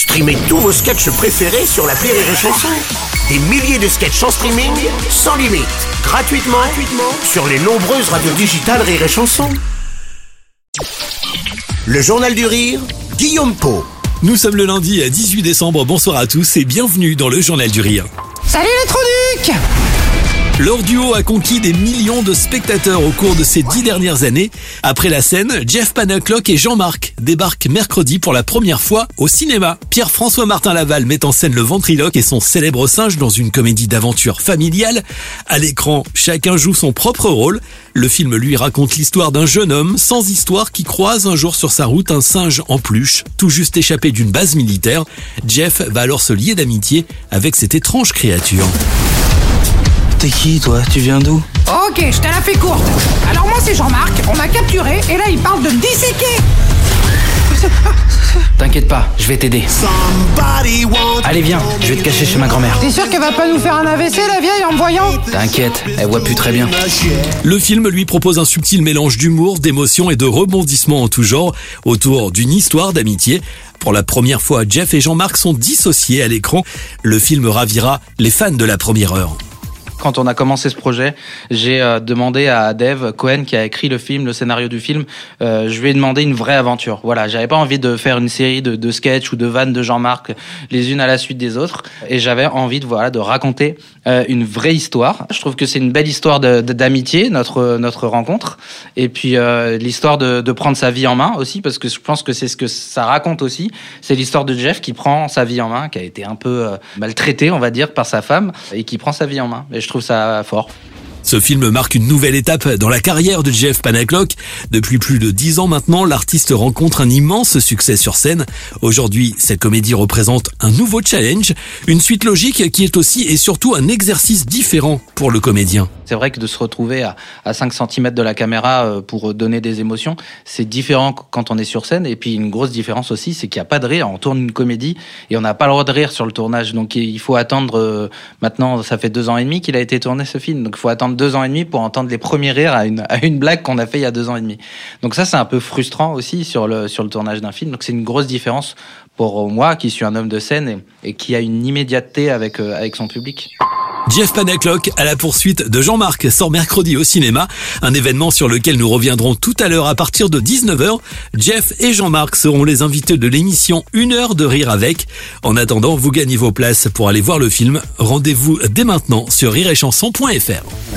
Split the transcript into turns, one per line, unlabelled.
Streamez tous vos sketchs préférés sur la Rire et Chanson. Des milliers de sketchs en streaming, sans limite, gratuitement, gratuitement sur les nombreuses radios digitales Rire et Chanson. Le Journal du Rire, Guillaume Po.
Nous sommes le lundi 18 décembre, bonsoir à tous et bienvenue dans le Journal du Rire.
Salut les Troniques
leur duo a conquis des millions de spectateurs au cours de ces dix dernières années. Après la scène, Jeff Panaclock et Jean-Marc débarquent mercredi pour la première fois au cinéma. Pierre-François Martin Laval met en scène le ventriloque et son célèbre singe dans une comédie d'aventure familiale. À l'écran, chacun joue son propre rôle. Le film lui raconte l'histoire d'un jeune homme sans histoire qui croise un jour sur sa route un singe en peluche, tout juste échappé d'une base militaire. Jeff va alors se lier d'amitié avec cette étrange créature.
T'es qui, toi? Tu viens d'où?
Ok, je te la fais courte. Alors moi c'est Jean-Marc, on m'a capturé et là il parle de me disséquer.
T'inquiète pas, je vais t'aider. Allez viens, je vais te cacher chez ma grand-mère.
T'es sûr qu'elle va pas nous faire un AVC la vieille en me voyant?
T'inquiète, elle voit plus très bien.
Le film lui propose un subtil mélange d'humour, d'émotion et de rebondissements en tout genre autour d'une histoire d'amitié. Pour la première fois, Jeff et Jean-Marc sont dissociés à l'écran. Le film ravira les fans de la première heure.
Quand on a commencé ce projet, j'ai euh, demandé à Dave Cohen, qui a écrit le film, le scénario du film, euh, je lui ai demandé une vraie aventure. Voilà, j'avais pas envie de faire une série de, sketchs ou de vannes de Jean-Marc les unes à la suite des autres, et j'avais envie de voilà de raconter euh, une vraie histoire. Je trouve que c'est une belle histoire d'amitié notre notre rencontre, et puis l'histoire de, prendre sa vie en main aussi, parce que je pense que c'est ce que ça raconte aussi. C'est l'histoire de Jeff qui prend sa vie en main, qui a été un peu maltraité, on va dire, par sa femme, et qui prend sa vie en main. Trouve ça fort.
Ce film marque une nouvelle étape dans la carrière de Jeff Panaclock. Depuis plus de dix ans maintenant, l'artiste rencontre un immense succès sur scène. Aujourd'hui, cette comédie représente un nouveau challenge, une suite logique qui est aussi et surtout un exercice différent pour le comédien.
C'est vrai que de se retrouver à, à 5 cm de la caméra euh, pour donner des émotions, c'est différent quand on est sur scène. Et puis une grosse différence aussi, c'est qu'il n'y a pas de rire. On tourne une comédie et on n'a pas le droit de rire sur le tournage. Donc il faut attendre, euh, maintenant ça fait deux ans et demi qu'il a été tourné ce film. Donc il faut attendre deux ans et demi pour entendre les premiers rires à une, à une blague qu'on a fait il y a deux ans et demi. Donc ça c'est un peu frustrant aussi sur le, sur le tournage d'un film. Donc c'est une grosse différence pour moi qui suis un homme de scène et, qui a une immédiateté avec, euh, avec son public.
Jeff Panaclock à la poursuite de Jean-Marc sort mercredi au cinéma, un événement sur lequel nous reviendrons tout à l'heure à partir de 19h. Jeff et Jean-Marc seront les invités de l'émission Une heure de rire avec. En attendant, vous gagnez vos places pour aller voir le film. Rendez-vous dès maintenant sur rireetchanson.fr.